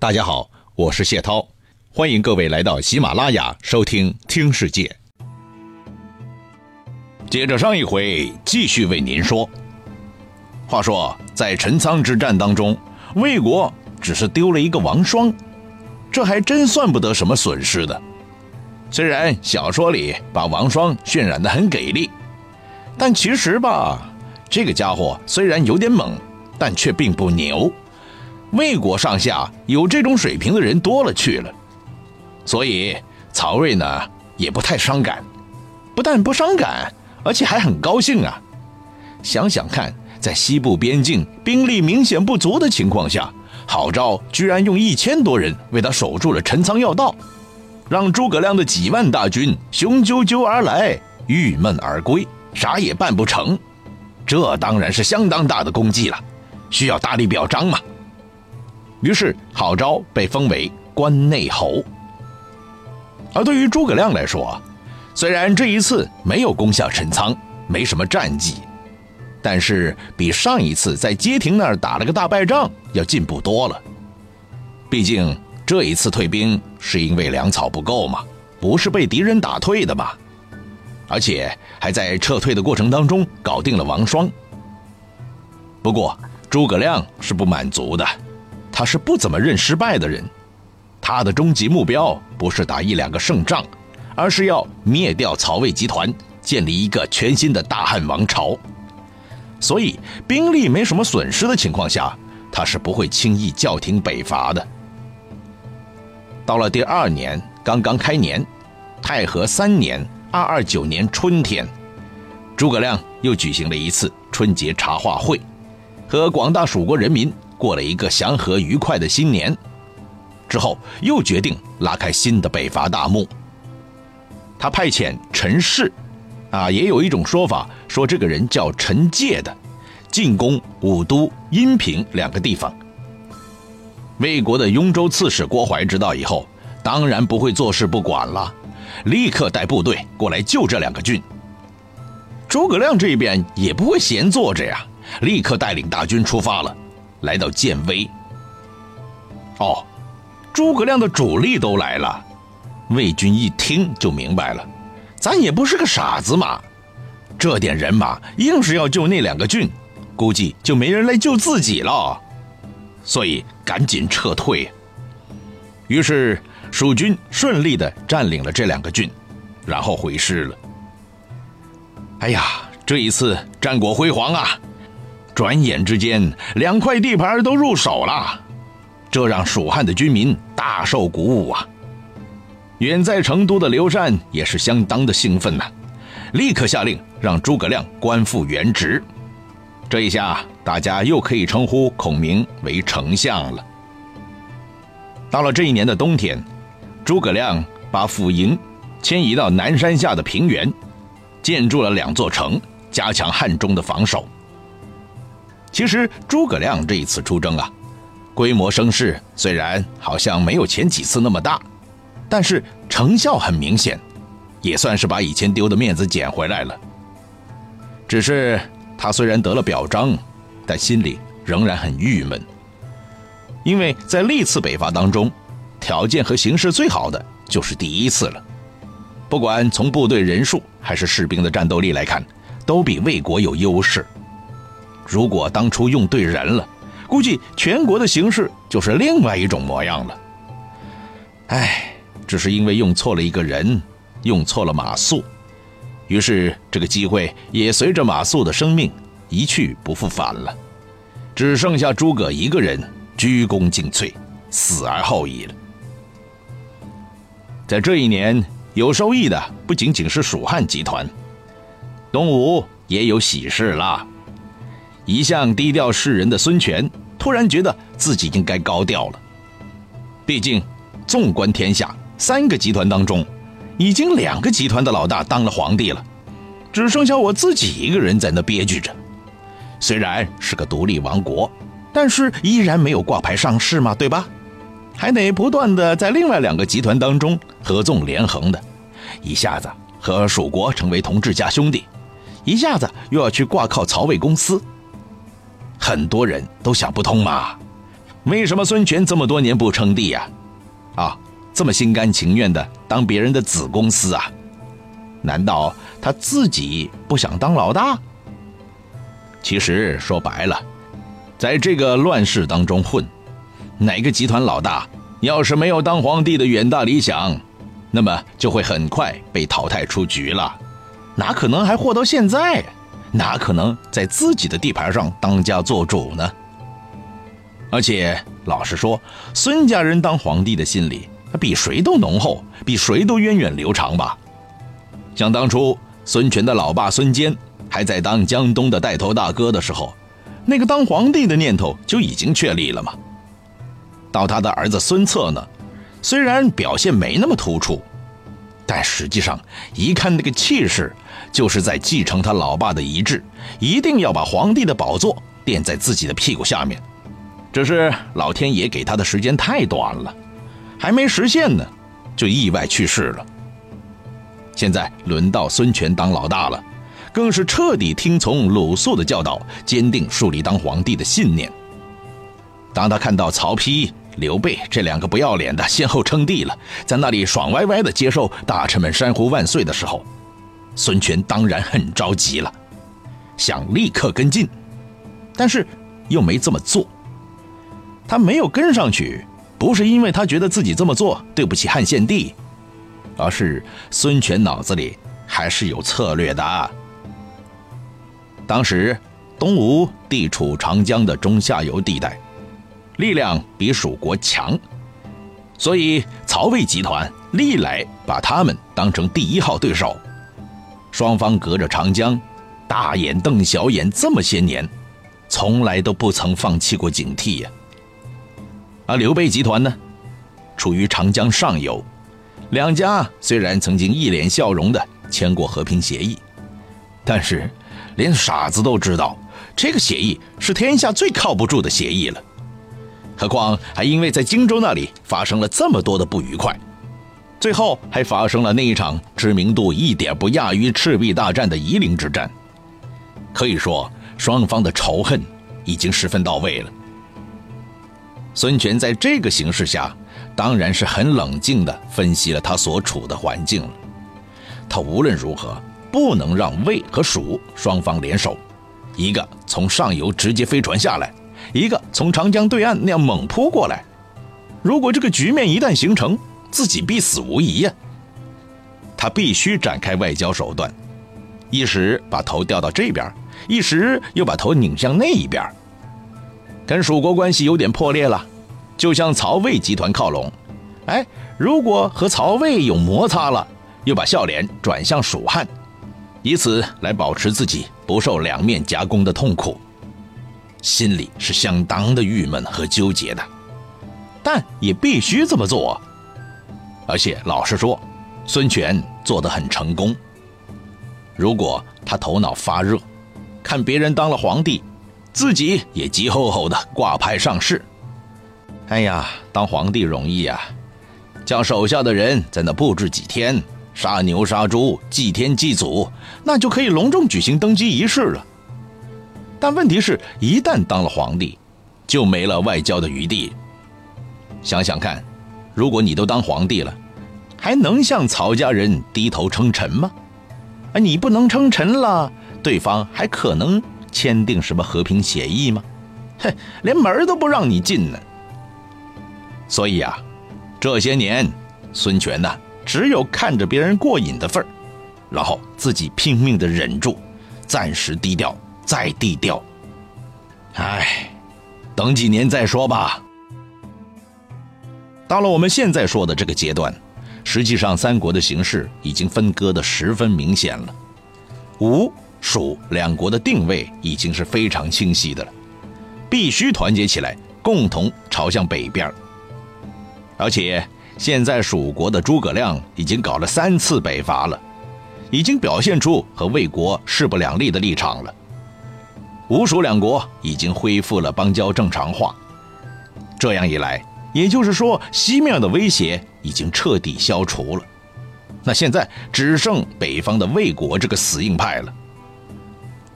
大家好，我是谢涛，欢迎各位来到喜马拉雅收听《听世界》。接着上一回，继续为您说。话说，在陈仓之战当中，魏国只是丢了一个王双，这还真算不得什么损失的。虽然小说里把王双渲染的很给力，但其实吧，这个家伙虽然有点猛，但却并不牛。魏国上下有这种水平的人多了去了，所以曹睿呢也不太伤感，不但不伤感，而且还很高兴啊！想想看，在西部边境兵力明显不足的情况下，郝昭居然用一千多人为他守住了陈仓要道，让诸葛亮的几万大军雄赳赳而来，郁闷而归，啥也办不成，这当然是相当大的功绩了，需要大力表彰嘛！于是，郝昭被封为关内侯。而对于诸葛亮来说，虽然这一次没有攻下陈仓，没什么战绩，但是比上一次在街亭那儿打了个大败仗要进步多了。毕竟这一次退兵是因为粮草不够嘛，不是被敌人打退的嘛。而且还在撤退的过程当中搞定了王双。不过诸葛亮是不满足的。他是不怎么认失败的人，他的终极目标不是打一两个胜仗，而是要灭掉曹魏集团，建立一个全新的大汉王朝。所以兵力没什么损失的情况下，他是不会轻易叫停北伐的。到了第二年，刚刚开年，太和三年二二九年春天，诸葛亮又举行了一次春节茶话会，和广大蜀国人民。过了一个祥和愉快的新年，之后又决定拉开新的北伐大幕。他派遣陈氏，啊，也有一种说法说这个人叫陈介的，进攻武都、阴平两个地方。魏国的雍州刺史郭淮知道以后，当然不会坐视不管了，立刻带部队过来救这两个郡。诸葛亮这边也不会闲坐着呀，立刻带领大军出发了。来到建威。哦，诸葛亮的主力都来了，魏军一听就明白了，咱也不是个傻子嘛，这点人马硬是要救那两个郡，估计就没人来救自己了，所以赶紧撤退。于是蜀军顺利的占领了这两个郡，然后回师了。哎呀，这一次战果辉煌啊！转眼之间，两块地盘都入手了，这让蜀汉的军民大受鼓舞啊！远在成都的刘禅也是相当的兴奋呐，立刻下令让诸葛亮官复原职。这一下，大家又可以称呼孔明为丞相了。到了这一年的冬天，诸葛亮把府营迁移到南山下的平原，建筑了两座城，加强汉中的防守。其实诸葛亮这一次出征啊，规模声势虽然好像没有前几次那么大，但是成效很明显，也算是把以前丢的面子捡回来了。只是他虽然得了表彰，但心里仍然很郁闷，因为在历次北伐当中，条件和形势最好的就是第一次了，不管从部队人数还是士兵的战斗力来看，都比魏国有优势。如果当初用对人了，估计全国的形势就是另外一种模样了。唉，只是因为用错了一个人，用错了马谡，于是这个机会也随着马谡的生命一去不复返了，只剩下诸葛一个人鞠躬尽瘁，死而后已了。在这一年，有收益的不仅仅是蜀汉集团，东吴也有喜事啦。一向低调示人的孙权，突然觉得自己应该高调了。毕竟，纵观天下，三个集团当中，已经两个集团的老大当了皇帝了，只剩下我自己一个人在那憋屈着。虽然是个独立王国，但是依然没有挂牌上市嘛，对吧？还得不断的在另外两个集团当中合纵连横的，一下子和蜀国成为同志家兄弟，一下子又要去挂靠曹魏公司。很多人都想不通嘛，为什么孙权这么多年不称帝呀？啊，这么心甘情愿的当别人的子公司啊？难道他自己不想当老大？其实说白了，在这个乱世当中混，哪个集团老大要是没有当皇帝的远大理想，那么就会很快被淘汰出局了，哪可能还活到现在？哪可能在自己的地盘上当家做主呢？而且老实说，孙家人当皇帝的心理比谁都浓厚，比谁都源远流长吧。想当初，孙权的老爸孙坚还在当江东的带头大哥的时候，那个当皇帝的念头就已经确立了嘛。到他的儿子孙策呢，虽然表现没那么突出，但实际上一看那个气势，就是在继承他老爸的遗志，一定要把皇帝的宝座垫在自己的屁股下面。只是老天爷给他的时间太短了，还没实现呢，就意外去世了。现在轮到孙权当老大了，更是彻底听从鲁肃的教导，坚定树立当皇帝的信念。当他看到曹丕、刘备这两个不要脸的先后称帝了，在那里爽歪歪的接受大臣们山呼万岁的时候，孙权当然很着急了，想立刻跟进，但是又没这么做。他没有跟上去，不是因为他觉得自己这么做对不起汉献帝。而是孙权脑子里还是有策略的。当时东吴地处长江的中下游地带，力量比蜀国强，所以曹魏集团历来把他们当成第一号对手。双方隔着长江，大眼瞪小眼这么些年，从来都不曾放弃过警惕呀。而刘备集团呢，处于长江上游。两家虽然曾经一脸笑容的签过和平协议，但是连傻子都知道，这个协议是天下最靠不住的协议了。何况还因为在荆州那里发生了这么多的不愉快，最后还发生了那一场知名度一点不亚于赤壁大战的夷陵之战。可以说，双方的仇恨已经十分到位了。孙权在这个形势下。当然是很冷静地分析了他所处的环境了。他无论如何不能让魏和蜀双方联手，一个从上游直接飞船下来，一个从长江对岸那样猛扑过来。如果这个局面一旦形成，自己必死无疑呀。他必须展开外交手段，一时把头调到这边，一时又把头拧向那一边。跟蜀国关系有点破裂了。就向曹魏集团靠拢，哎，如果和曹魏有摩擦了，又把笑脸转向蜀汉，以此来保持自己不受两面夹攻的痛苦，心里是相当的郁闷和纠结的，但也必须这么做。而且老实说，孙权做得很成功。如果他头脑发热，看别人当了皇帝，自己也急吼吼的挂牌上市。哎呀，当皇帝容易呀，叫手下的人在那布置几天，杀牛杀猪，祭天祭祖，那就可以隆重举行登基仪式了。但问题是，一旦当了皇帝，就没了外交的余地。想想看，如果你都当皇帝了，还能向曹家人低头称臣吗？啊，你不能称臣了，对方还可能签订什么和平协议吗？哼，连门都不让你进呢。所以啊，这些年，孙权呢，只有看着别人过瘾的份儿，然后自己拼命的忍住，暂时低调，再低调。唉，等几年再说吧。到了我们现在说的这个阶段，实际上三国的形势已经分割的十分明显了，吴、蜀两国的定位已经是非常清晰的了，必须团结起来，共同朝向北边。而且现在蜀国的诸葛亮已经搞了三次北伐了，已经表现出和魏国势不两立的立场了。吴蜀两国已经恢复了邦交正常化，这样一来，也就是说西面的威胁已经彻底消除了。那现在只剩北方的魏国这个死硬派了。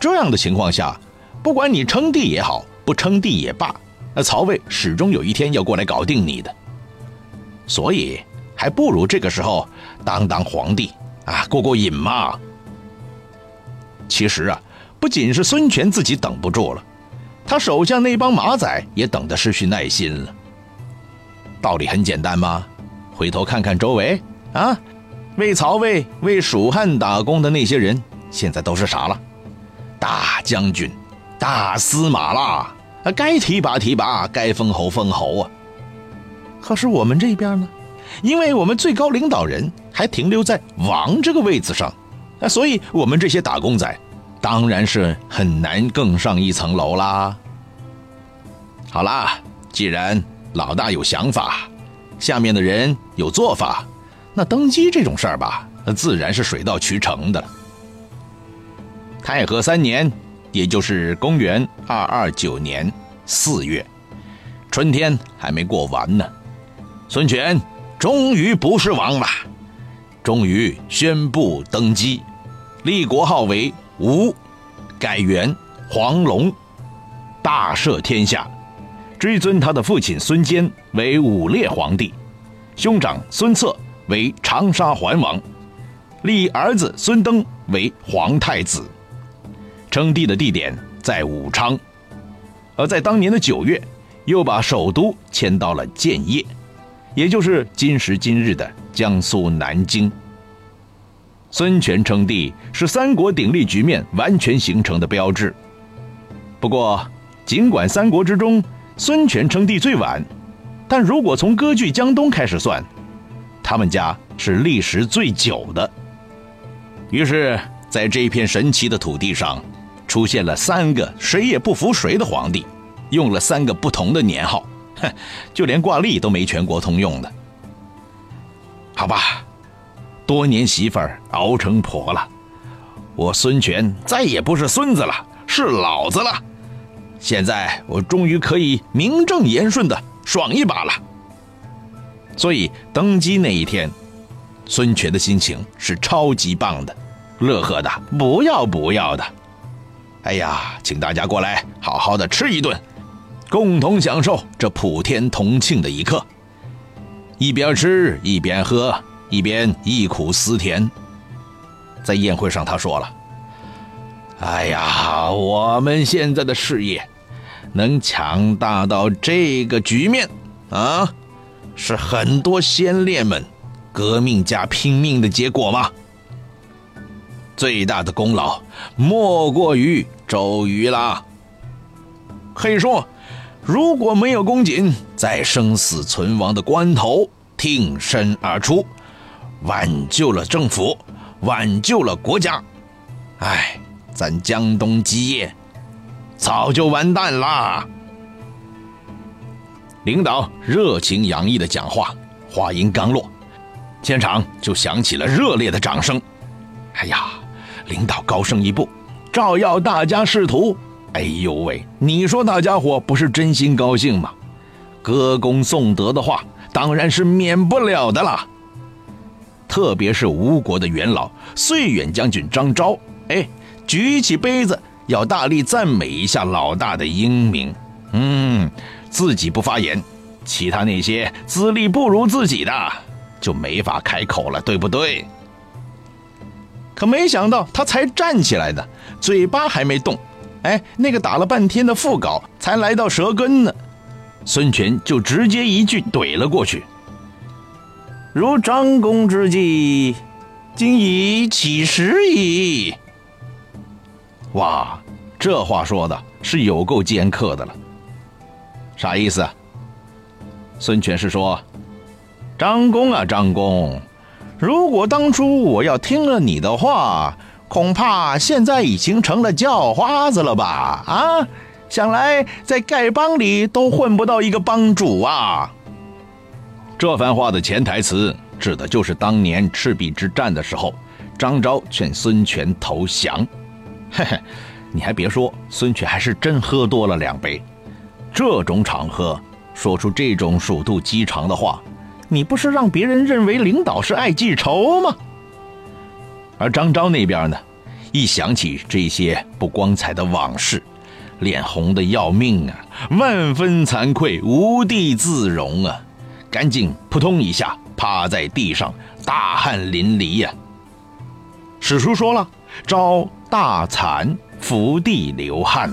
这样的情况下，不管你称帝也好，不称帝也罢，那曹魏始终有一天要过来搞定你的。所以，还不如这个时候当当皇帝啊，过过瘾嘛。其实啊，不仅是孙权自己等不住了，他手下那帮马仔也等得失去耐心了。道理很简单嘛，回头看看周围啊。为曹魏、为蜀汉打工的那些人，现在都是啥了？大将军、大司马啦！该提拔提拔，该封侯封侯啊！可是我们这边呢？因为我们最高领导人还停留在王这个位子上，啊，所以我们这些打工仔，当然是很难更上一层楼啦。好啦，既然老大有想法，下面的人有做法。那登基这种事儿吧，那自然是水到渠成的了。太和三年，也就是公元二二九年四月，春天还没过完呢，孙权终于不是王了，终于宣布登基，立国号为吴，改元黄龙，大赦天下，追尊他的父亲孙坚为武烈皇帝，兄长孙策。为长沙桓王，立儿子孙登为皇太子，称帝的地点在武昌，而在当年的九月，又把首都迁到了建业，也就是今时今日的江苏南京。孙权称帝是三国鼎立局面完全形成的标志。不过，尽管三国之中孙权称帝最晚，但如果从割据江东开始算。他们家是历时最久的，于是，在这一片神奇的土地上，出现了三个谁也不服谁的皇帝，用了三个不同的年号，哼，就连挂历都没全国通用的。好吧，多年媳妇儿熬成婆了，我孙权再也不是孙子了，是老子了。现在我终于可以名正言顺的爽一把了。所以登基那一天，孙权的心情是超级棒的，乐呵的不要不要的。哎呀，请大家过来好好的吃一顿，共同享受这普天同庆的一刻。一边吃一边喝，一边忆苦思甜。在宴会上，他说了：“哎呀，我们现在的事业能强大到这个局面啊！”是很多先烈们革命家拼命的结果吗？最大的功劳莫过于周瑜啦。可以说，如果没有公瑾在生死存亡的关头挺身而出，挽救了政府，挽救了国家，哎，咱江东基业早就完蛋啦。领导热情洋溢的讲话，话音刚落，现场就响起了热烈的掌声。哎呀，领导高升一步，照耀大家仕途。哎呦喂，你说大家伙不是真心高兴吗？歌功颂德的话当然是免不了的啦。特别是吴国的元老岁远将军张昭，哎，举起杯子要大力赞美一下老大的英明。嗯。自己不发言，其他那些资历不如自己的就没法开口了，对不对？可没想到他才站起来的，嘴巴还没动，哎，那个打了半天的副稿才来到舌根呢，孙权就直接一句怼了过去：“如张公之计，今已起时矣。”哇，这话说的是有够尖刻的了。啥意思？孙权是说：“张公啊，张公，如果当初我要听了你的话，恐怕现在已经成了叫花子了吧？啊，想来在丐帮里都混不到一个帮主啊！”这番话的潜台词指的就是当年赤壁之战的时候，张昭劝孙权投降。嘿嘿，你还别说，孙权还是真喝多了两杯。这种场合说出这种鼠肚鸡肠的话，你不是让别人认为领导是爱记仇吗？而张昭那边呢，一想起这些不光彩的往事，脸红的要命啊，万分惭愧，无地自容啊，赶紧扑通一下趴在地上，大汗淋漓呀。史书说了，招大惭，伏地流汗。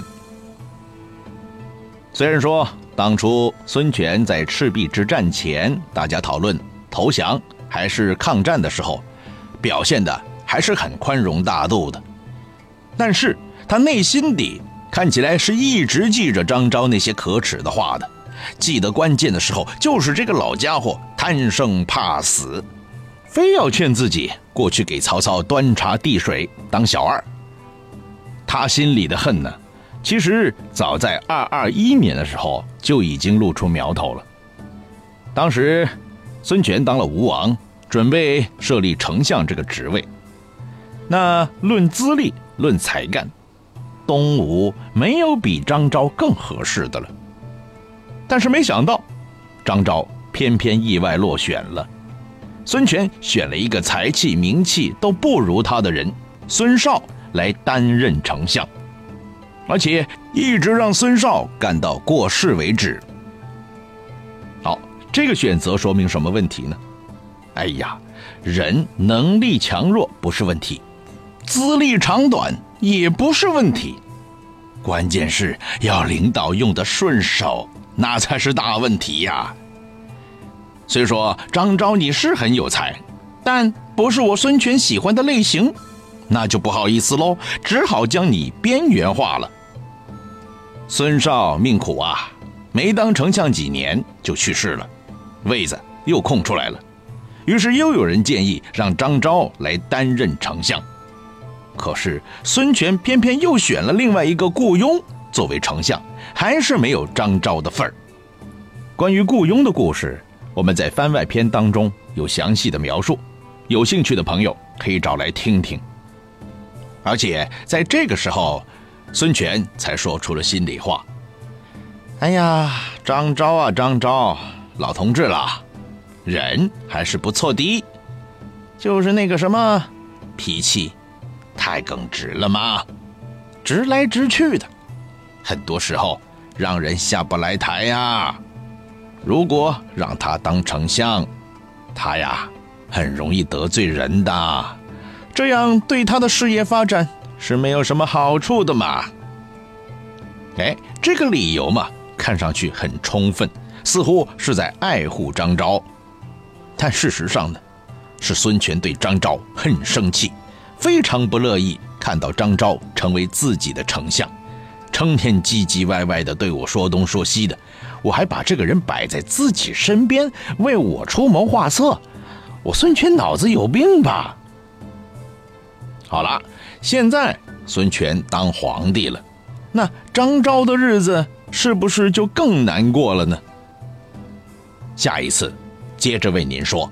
虽然说当初孙权在赤壁之战前，大家讨论投降还是抗战的时候，表现的还是很宽容大度的，但是他内心底看起来是一直记着张昭那些可耻的话的，记得关键的时候就是这个老家伙贪生怕死，非要劝自己过去给曹操端茶递水当小二，他心里的恨呢？其实早在二二一年的时候就已经露出苗头了。当时，孙权当了吴王，准备设立丞相这个职位。那论资历、论才干，东吴没有比张昭更合适的了。但是没想到，张昭偏偏意外落选了。孙权选了一个才气、名气都不如他的人孙绍来担任丞相。而且一直让孙绍干到过世为止。好，这个选择说明什么问题呢？哎呀，人能力强弱不是问题，资历长短也不是问题，关键是要领导用得顺手，那才是大问题呀。虽说张昭你是很有才，但不是我孙权喜欢的类型，那就不好意思喽，只好将你边缘化了。孙少命苦啊，没当丞相几年就去世了，位子又空出来了。于是又有人建议让张昭来担任丞相，可是孙权偏偏又选了另外一个雇佣作为丞相，还是没有张昭的份儿。关于雇佣的故事，我们在番外篇当中有详细的描述，有兴趣的朋友可以找来听听。而且在这个时候。孙权才说出了心里话：“哎呀，张昭啊，张昭，老同志了，人还是不错的，就是那个什么，脾气太耿直了嘛，直来直去的，很多时候让人下不来台呀。如果让他当丞相，他呀很容易得罪人的，这样对他的事业发展。”是没有什么好处的嘛？哎，这个理由嘛，看上去很充分，似乎是在爱护张昭。但事实上呢，是孙权对张昭很生气，非常不乐意看到张昭成为自己的丞相，成天唧唧歪歪的对我说东说西的，我还把这个人摆在自己身边为我出谋划策，我孙权脑子有病吧？好了。现在孙权当皇帝了，那张昭的日子是不是就更难过了呢？下一次接着为您说。